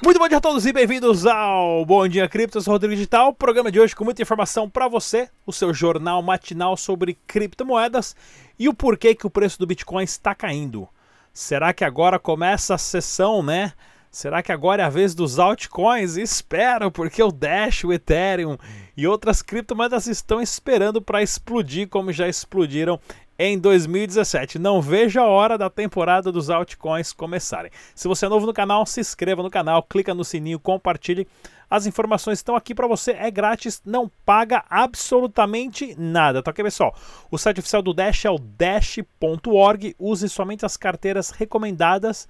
Muito bom dia a todos e bem-vindos ao Bom Dia Cripto, eu sou Rodrigo Digital. Programa de hoje com muita informação para você, o seu jornal matinal sobre criptomoedas e o porquê que o preço do Bitcoin está caindo. Será que agora começa a sessão, né? Será que agora é a vez dos altcoins? Espero, porque o Dash, o Ethereum e outras criptomoedas estão esperando para explodir como já explodiram em 2017. Não vejo a hora da temporada dos altcoins começarem. Se você é novo no canal, se inscreva no canal, clica no sininho, compartilhe. As informações estão aqui para você, é grátis, não paga absolutamente nada, tá ok, pessoal? O site oficial do Dash é o dash.org. Use somente as carteiras recomendadas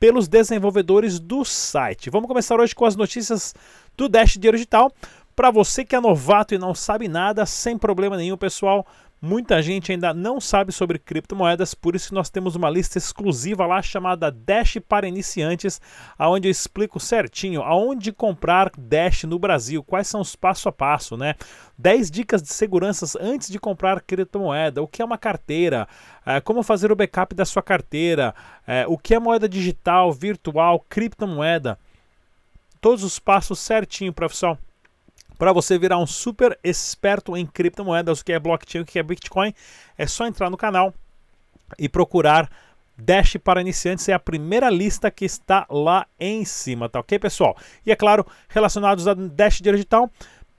pelos desenvolvedores do site. Vamos começar hoje com as notícias do Dash Dinheiro Digital. Para você que é novato e não sabe nada, sem problema nenhum, pessoal, Muita gente ainda não sabe sobre criptomoedas, por isso nós temos uma lista exclusiva lá chamada Dash para iniciantes, aonde eu explico certinho aonde comprar Dash no Brasil, quais são os passo a passo, né? 10 dicas de segurança antes de comprar criptomoeda, o que é uma carteira, é, como fazer o backup da sua carteira, é, o que é moeda digital, virtual, criptomoeda. Todos os passos certinho, professor para você virar um super esperto em criptomoedas, o que é blockchain, o que é Bitcoin, é só entrar no canal e procurar Dash para iniciantes é a primeira lista que está lá em cima, tá ok, pessoal? E é claro, relacionados a Dash Digital,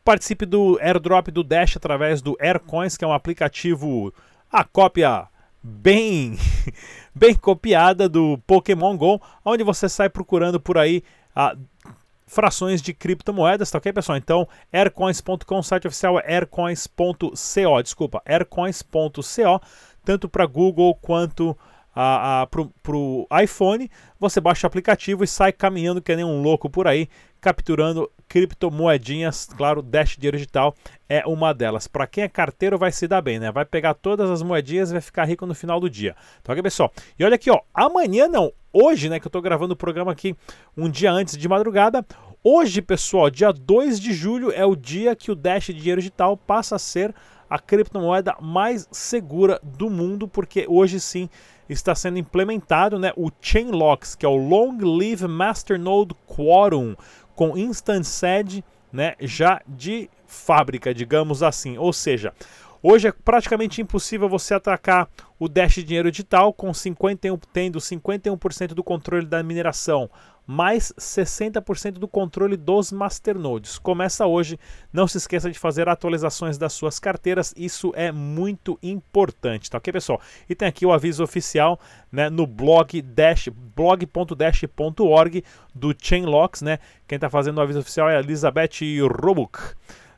participe do airdrop do Dash através do Aircoins, que é um aplicativo, a cópia bem, bem copiada do Pokémon Go, onde você sai procurando por aí a frações de criptomoedas, tá ok, pessoal? Então, aircoins.com, site oficial é aircoins.co, desculpa, aircoins.co, tanto para Google quanto para o iPhone. Você baixa o aplicativo e sai caminhando que nem um louco por aí, capturando criptomoedinhas. Claro, Dash Dinheiro Digital é uma delas. Para quem é carteiro, vai se dar bem, né? Vai pegar todas as moedinhas e vai ficar rico no final do dia. Tá ok, pessoal? E olha aqui, ó, amanhã não, hoje, né, que eu estou gravando o programa aqui um dia antes de madrugada. Hoje, pessoal, dia 2 de julho é o dia que o Dash Dinheiro Digital passa a ser a criptomoeda mais segura do mundo, porque hoje sim está sendo implementado né, o Chainlocks, que é o Long Live Masternode Quorum, com Instant Sed né, já de fábrica, digamos assim. Ou seja, Hoje é praticamente impossível você atacar o Dash Dinheiro Digital com 51, tendo 51% do controle da mineração, mais 60% do controle dos masternodes. Começa hoje, não se esqueça de fazer atualizações das suas carteiras, isso é muito importante, tá ok, pessoal? E tem aqui o aviso oficial, né, no blog dash blog.dash.org do Chainlocks, né? Quem está fazendo o aviso oficial é a Elizabeth Robuch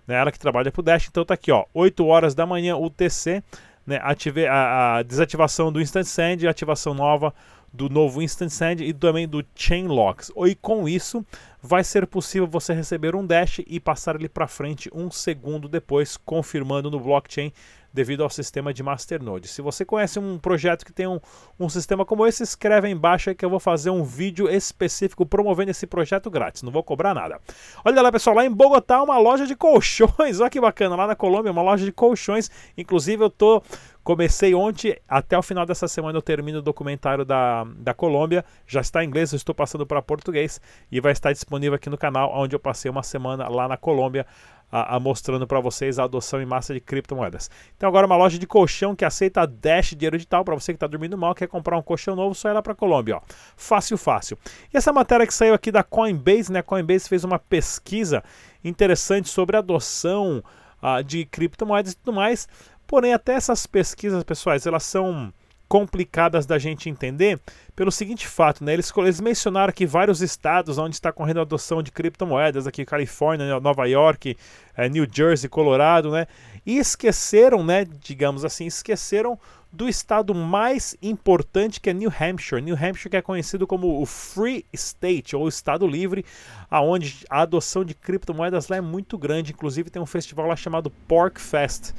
né, ela que trabalha para o Dash. Então tá aqui, ó, 8 horas da manhã UTC, né, ative, a, a desativação do Instant Send, ativação nova do novo Instant Send e também do Chain Locks. E com isso vai ser possível você receber um Dash e passar ele para frente um segundo depois, confirmando no blockchain devido ao sistema de Masternode. Se você conhece um projeto que tem um, um sistema como esse, escreve aí embaixo que eu vou fazer um vídeo específico promovendo esse projeto grátis, não vou cobrar nada. Olha lá pessoal, lá em Bogotá uma loja de colchões, olha que bacana, lá na Colômbia uma loja de colchões, inclusive eu tô Comecei ontem, até o final dessa semana eu termino o documentário da, da Colômbia. Já está em inglês, eu estou passando para português e vai estar disponível aqui no canal, onde eu passei uma semana lá na Colômbia a, a mostrando para vocês a adoção em massa de criptomoedas. Então agora uma loja de colchão que aceita Dash dinheiro digital para você que está dormindo mal, quer comprar um colchão novo, só ir lá para Colômbia, ó. Fácil, fácil. E essa matéria que saiu aqui da Coinbase, né? Coinbase fez uma pesquisa interessante sobre adoção uh, de criptomoedas e tudo mais. Porém, até essas pesquisas, pessoais, elas são complicadas da gente entender pelo seguinte fato, né? Eles, eles mencionaram aqui vários estados onde está correndo a adoção de criptomoedas, aqui Califórnia, Nova York, é, New Jersey, Colorado, né? E esqueceram, né? Digamos assim, esqueceram do estado mais importante que é New Hampshire. New Hampshire que é conhecido como o Free State ou Estado Livre, aonde a adoção de criptomoedas lá é muito grande. Inclusive tem um festival lá chamado Pork Fest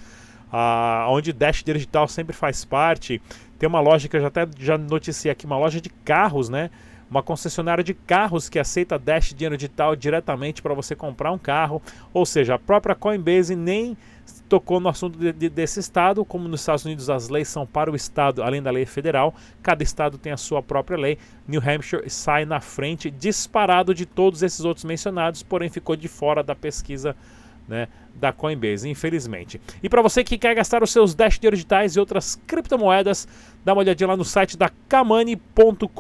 ah, onde Dash Digital sempre faz parte. Tem uma loja que eu já até já noticiei aqui, uma loja de carros, né? uma concessionária de carros que aceita Dash dinheiro digital diretamente para você comprar um carro, ou seja, a própria Coinbase nem tocou no assunto de, de, desse estado, como nos Estados Unidos as leis são para o estado, além da lei federal, cada estado tem a sua própria lei. New Hampshire sai na frente, disparado de todos esses outros mencionados, porém ficou de fora da pesquisa né, da Coinbase, infelizmente. E para você que quer gastar os seus Dash digitais e outras criptomoedas, dá uma olhadinha lá no site da kamani.com.br.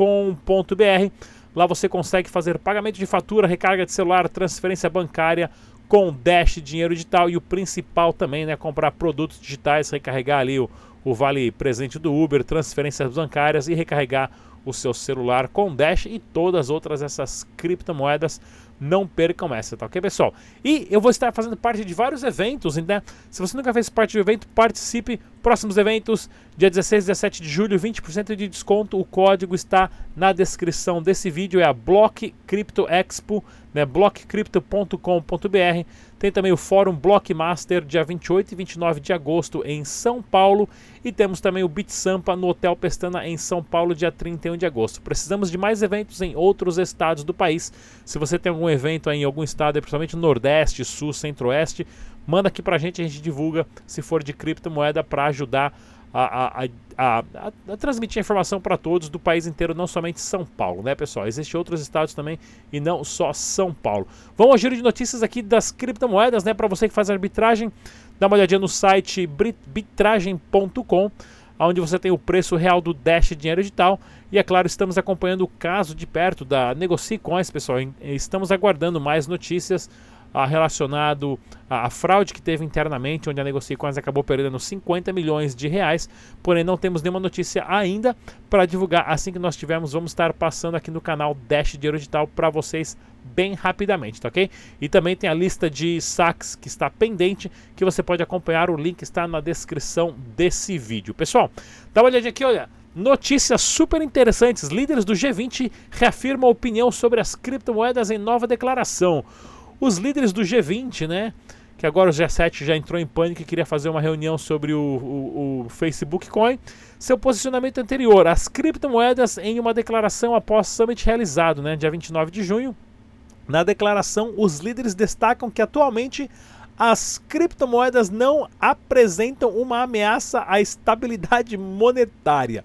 Lá você consegue fazer pagamento de fatura, recarga de celular, transferência bancária, com Dash Dinheiro Digital e o principal também, né, comprar produtos digitais, recarregar ali o, o vale presente do Uber, transferências bancárias e recarregar o seu celular com Dash e todas as outras essas criptomoedas não percam essa, tá ok, pessoal? E eu vou estar fazendo parte de vários eventos, né? Se você nunca fez parte do evento, participe. Próximos eventos, dia 16 e 17 de julho, 20% de desconto. O código está na descrição desse vídeo, é a Block Crypto Expo, né? blockcrypto.com.br. Tem também o Fórum Blockmaster, dia 28 e 29 de agosto, em São Paulo. E temos também o Bit Sampa no Hotel Pestana, em São Paulo, dia 31 de agosto. Precisamos de mais eventos em outros estados do país. Se você tem algum evento em algum estado, principalmente no Nordeste, Sul, Centro-Oeste, manda aqui pra gente, a gente divulga se for de criptomoeda para ajudar a, a, a, a, transmitir a informação para todos do país inteiro, não somente São Paulo, né, pessoal? Existem outros estados também e não só São Paulo. Vamos ao giro de notícias aqui das criptomoedas, né? Para você que faz arbitragem, dá uma olhadinha no site bitragem.com, onde você tem o preço real do Dash dinheiro digital. E é claro, estamos acompanhando o caso de perto da Negocie Coins, pessoal. Estamos aguardando mais notícias relacionado à, fraude que teve internamente, onde a Negocicoins acabou perdendo 50 milhões de reais, porém não temos nenhuma notícia ainda para divulgar. Assim que nós tivermos, vamos estar passando aqui no canal Dash Dinheiro Digital para vocês bem rapidamente, tá ok? E também tem a lista de saques que está pendente, que você pode acompanhar, o link está na descrição desse vídeo. Pessoal, dá uma olhadinha aqui, olha, Notícias super interessantes. Líderes do G20 reafirmam opinião sobre as criptomoedas em nova declaração. Os líderes do G20, né? Que agora o G7 já entrou em pânico e queria fazer uma reunião sobre o, o, o Facebook Coin. Seu posicionamento anterior, as criptomoedas em uma declaração após Summit realizado, né? Dia 29 de junho. Na declaração, os líderes destacam que atualmente as criptomoedas não apresentam uma ameaça à estabilidade monetária.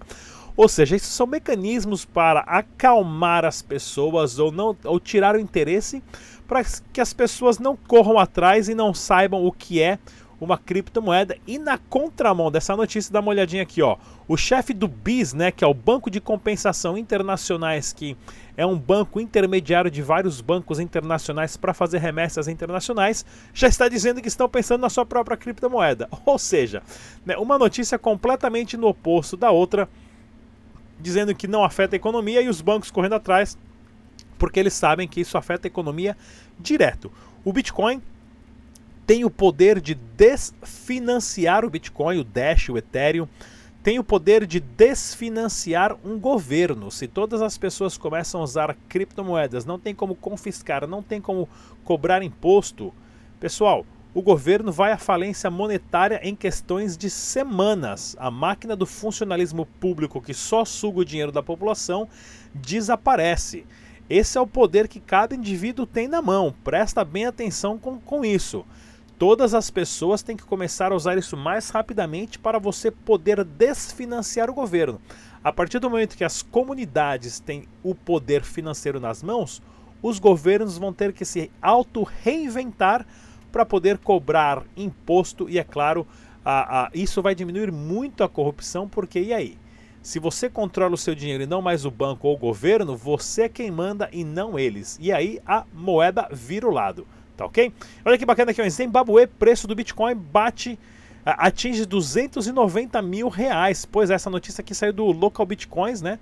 Ou seja, esses são mecanismos para acalmar as pessoas ou não ou tirar o interesse para que as pessoas não corram atrás e não saibam o que é uma criptomoeda. E na contramão dessa notícia, dá uma olhadinha aqui, ó. O chefe do BIS, né, que é o Banco de Compensação Internacionais, que é um banco intermediário de vários bancos internacionais para fazer remessas internacionais, já está dizendo que estão pensando na sua própria criptomoeda. Ou seja, né, uma notícia completamente no oposto da outra, dizendo que não afeta a economia e os bancos correndo atrás porque eles sabem que isso afeta a economia direto. O Bitcoin tem o poder de desfinanciar o Bitcoin, o Dash, o Ethereum, tem o poder de desfinanciar um governo. Se todas as pessoas começam a usar criptomoedas, não tem como confiscar, não tem como cobrar imposto. Pessoal, o governo vai à falência monetária em questões de semanas. A máquina do funcionalismo público que só suga o dinheiro da população desaparece. Esse é o poder que cada indivíduo tem na mão. Presta bem atenção com, com isso. Todas as pessoas têm que começar a usar isso mais rapidamente para você poder desfinanciar o governo. A partir do momento que as comunidades têm o poder financeiro nas mãos, os governos vão ter que se auto-reinventar para poder cobrar imposto e, é claro, a, a, isso vai diminuir muito a corrupção, porque e aí? Se você controla o seu dinheiro e não mais o banco ou o governo, você é quem manda e não eles. E aí a moeda vira o lado, tá ok? Olha que bacana aqui, em Zimbabue, preço do Bitcoin bate atinge 290 mil reais. Pois é, essa notícia aqui saiu do Local Bitcoins, né?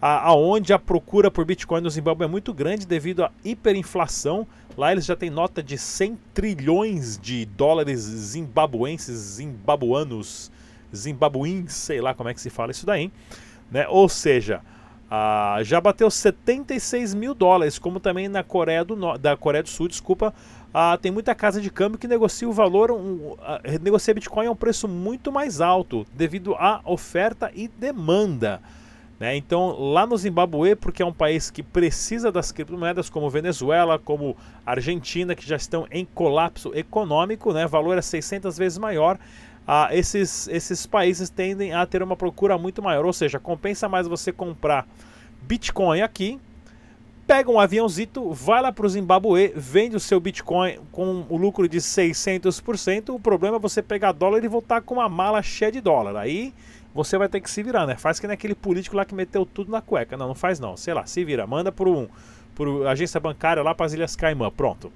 Aonde a procura por Bitcoin no Zimbabue é muito grande devido à hiperinflação. Lá eles já têm nota de 100 trilhões de dólares zimbabuenses, zimbabuanos zimbabuins, sei lá como é que se fala isso daí, né? Ou seja, ah, já bateu 76 mil dólares, como também na Coreia do, no da Coreia do Sul, desculpa, ah, tem muita casa de câmbio que negocia o valor, um, ah, negocia Bitcoin a um preço muito mais alto, devido à oferta e demanda. Né? Então, lá no Zimbabue, porque é um país que precisa das criptomoedas, como Venezuela, como Argentina, que já estão em colapso econômico, né? valor é 600 vezes maior, ah, esses, esses países tendem a ter uma procura muito maior. Ou seja, compensa mais você comprar Bitcoin aqui, pega um aviãozito, vai lá para o Zimbabue, vende o seu Bitcoin com o lucro de 600%. O problema é você pegar dólar e voltar com uma mala cheia de dólar. Aí você vai ter que se virar, né? Faz que nem aquele político lá que meteu tudo na cueca. Não, não faz não. Sei lá, se vira. Manda por um por agência bancária lá para as Ilhas Caimã. Pronto.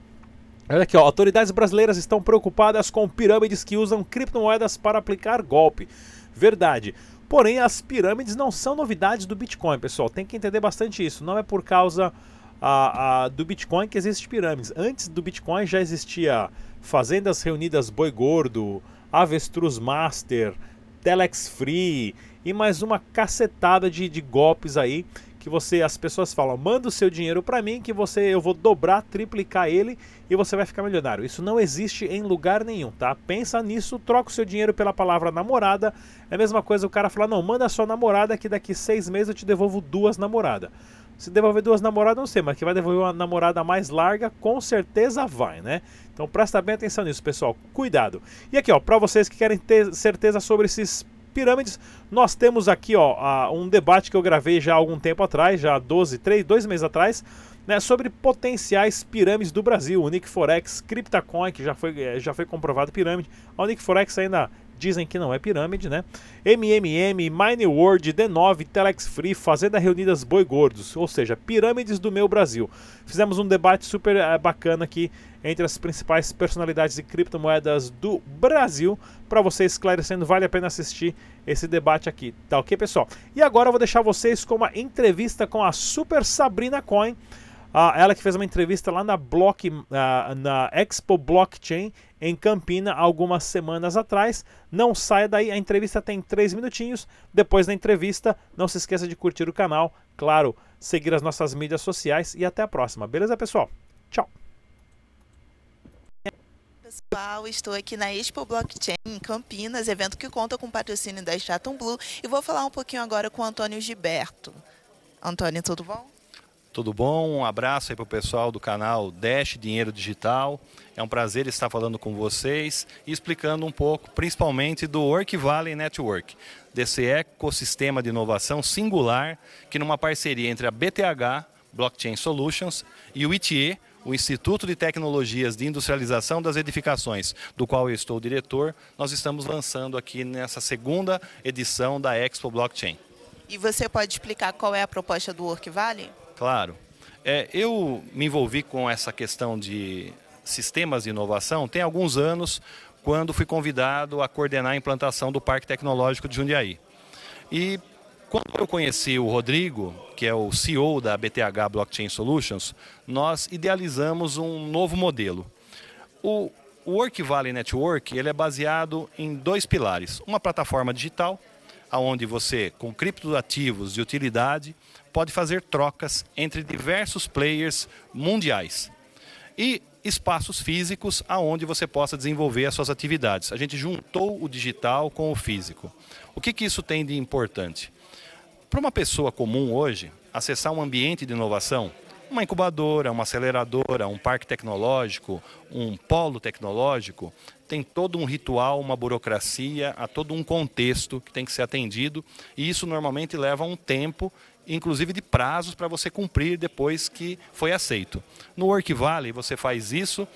Olha aqui, ó. Autoridades brasileiras estão preocupadas com pirâmides que usam criptomoedas para aplicar golpe. Verdade. Porém, as pirâmides não são novidades do Bitcoin, pessoal. Tem que entender bastante isso. Não é por causa a, a, do Bitcoin que existem pirâmides. Antes do Bitcoin já existia fazendas reunidas boi gordo, avestruz master, Telex Free e mais uma cacetada de, de golpes aí que você as pessoas falam, manda o seu dinheiro para mim que você eu vou dobrar, triplicar ele e você vai ficar milionário. Isso não existe em lugar nenhum, tá? Pensa nisso, troca o seu dinheiro pela palavra namorada. É a mesma coisa o cara falar, não, manda a sua namorada que daqui seis meses eu te devolvo duas namoradas. Se devolver duas namoradas, não sei, mas que vai devolver uma namorada mais larga, com certeza vai, né? Então presta bem atenção nisso, pessoal. Cuidado. E aqui, ó, para vocês que querem ter certeza sobre esses pirâmides, nós temos aqui, ó, um debate que eu gravei já há algum tempo atrás, já 12, 3, 2 meses atrás, né, sobre potenciais pirâmides do Brasil. O Nick Forex, Cryptacoin, que já foi, eh, já foi comprovado pirâmide. O Nick Forex ainda dizem que não é pirâmide, né? MMM, Mine World, D9, Telex Free, Fazenda Reunidas Boi Gordos, ou seja, pirâmides do meu Brasil. Fizemos um debate super é, bacana aqui entre as principais personalidades de criptomoedas do Brasil. Para você esclarecendo, vale a pena assistir esse debate aqui, tá ok, pessoal? E agora eu vou deixar vocês com uma entrevista com a Super Sabrina Coin. Uh, ela que fez uma entrevista lá na Block, uh, na Expo Blockchain em Campina algumas semanas atrás. Não saia daí, a entrevista tem 3 minutinhos. Depois da entrevista, não se esqueça de curtir o canal, claro, seguir as nossas mídias sociais e até a próxima. Beleza, pessoal? Tchau! Pessoal, estou aqui na Expo Blockchain em Campinas, evento que conta com patrocínio da Stratum Blue, e vou falar um pouquinho agora com o Antônio Gilberto. Antônio, tudo bom? Tudo bom? Um abraço aí para o pessoal do canal Dash Dinheiro Digital. É um prazer estar falando com vocês e explicando um pouco, principalmente do Work Valley Network, desse ecossistema de inovação singular que numa parceria entre a BTH, Blockchain Solutions, e o ITE, o Instituto de Tecnologias de Industrialização das Edificações, do qual eu estou diretor, nós estamos lançando aqui nessa segunda edição da Expo Blockchain. E você pode explicar qual é a proposta do Work Valley? Claro. É, eu me envolvi com essa questão de sistemas de inovação tem alguns anos, quando fui convidado a coordenar a implantação do Parque Tecnológico de Jundiaí. E quando eu conheci o Rodrigo, que é o CEO da BTH Blockchain Solutions, nós idealizamos um novo modelo. O Work Valley Network ele é baseado em dois pilares. Uma plataforma digital, onde você, com criptoativos de utilidade, pode fazer trocas entre diversos players mundiais. E espaços físicos aonde você possa desenvolver as suas atividades. A gente juntou o digital com o físico. O que, que isso tem de importante? Para uma pessoa comum hoje, acessar um ambiente de inovação, uma incubadora, uma aceleradora, um parque tecnológico, um polo tecnológico, tem todo um ritual, uma burocracia, há todo um contexto que tem que ser atendido, e isso normalmente leva um tempo inclusive de prazos para você cumprir depois que foi aceito. No Work Valley você faz isso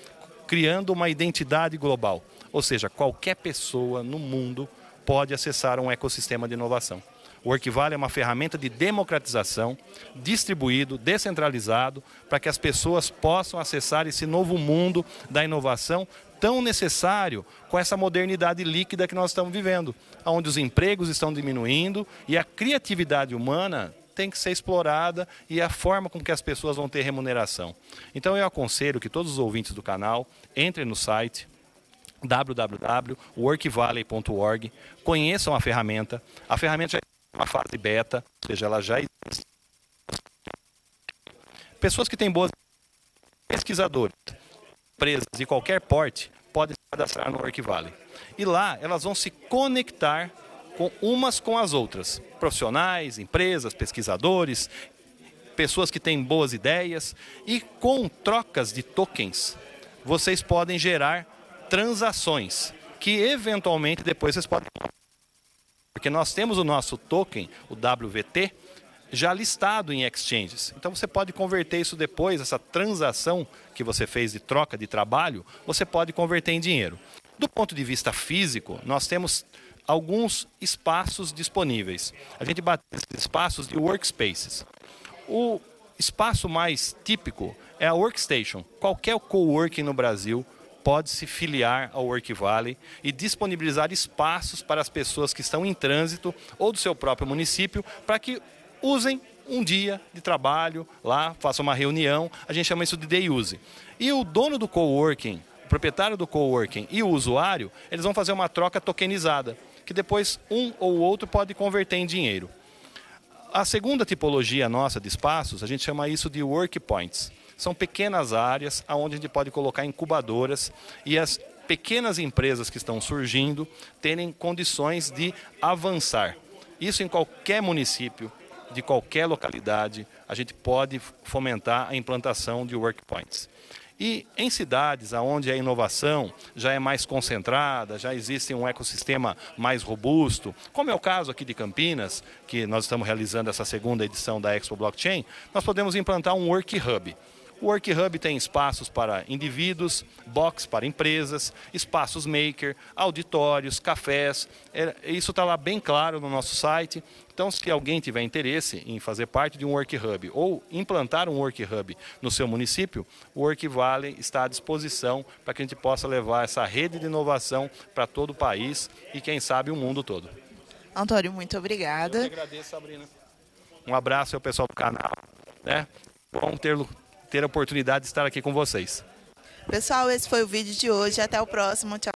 criando uma identidade global, ou seja, qualquer pessoa no mundo pode acessar um ecossistema de inovação. O Valley é uma ferramenta de democratização, distribuído, descentralizado, para que as pessoas possam acessar esse novo mundo da inovação tão necessário com essa modernidade líquida que nós estamos vivendo, onde os empregos estão diminuindo e a criatividade humana tem que ser explorada e a forma com que as pessoas vão ter remuneração. Então eu aconselho que todos os ouvintes do canal entrem no site www.workvalley.org, conheçam a ferramenta. A ferramenta já uma fase beta, ou seja, ela já existe. Pessoas que têm boas pesquisadores, empresas de qualquer porte, podem se cadastrar no Work Valley. E lá elas vão se conectar com umas com as outras. Profissionais, empresas, pesquisadores, pessoas que têm boas ideias e com trocas de tokens, vocês podem gerar transações que eventualmente depois vocês podem porque nós temos o nosso token, o WVT, já listado em exchanges. Então você pode converter isso depois, essa transação que você fez de troca de trabalho, você pode converter em dinheiro. Do ponto de vista físico, nós temos alguns espaços disponíveis. A gente bate esses espaços de workspaces. O espaço mais típico é a workstation. Qualquer coworking no Brasil pode se filiar ao Work Valley e disponibilizar espaços para as pessoas que estão em trânsito ou do seu próprio município para que usem um dia de trabalho lá, façam uma reunião, a gente chama isso de day use. E o dono do coworking, o proprietário do coworking e o usuário, eles vão fazer uma troca tokenizada, que depois um ou outro pode converter em dinheiro. A segunda tipologia nossa de espaços, a gente chama isso de work points. São pequenas áreas onde a gente pode colocar incubadoras e as pequenas empresas que estão surgindo terem condições de avançar. Isso em qualquer município, de qualquer localidade, a gente pode fomentar a implantação de work points. E em cidades onde a inovação já é mais concentrada, já existe um ecossistema mais robusto, como é o caso aqui de Campinas, que nós estamos realizando essa segunda edição da Expo Blockchain, nós podemos implantar um Work Hub. O Work Hub tem espaços para indivíduos, box para empresas, espaços maker, auditórios, cafés. É, isso está lá bem claro no nosso site. Então, se alguém tiver interesse em fazer parte de um Work Hub ou implantar um Work Hub no seu município, o Work Valley está à disposição para que a gente possa levar essa rede de inovação para todo o país e, quem sabe, o mundo todo. Antônio, muito obrigada. Eu agradeço, Sabrina. Um abraço ao pessoal do canal. Né? Bom ter ter a oportunidade de estar aqui com vocês. Pessoal, esse foi o vídeo de hoje. Até o próximo. Tchau.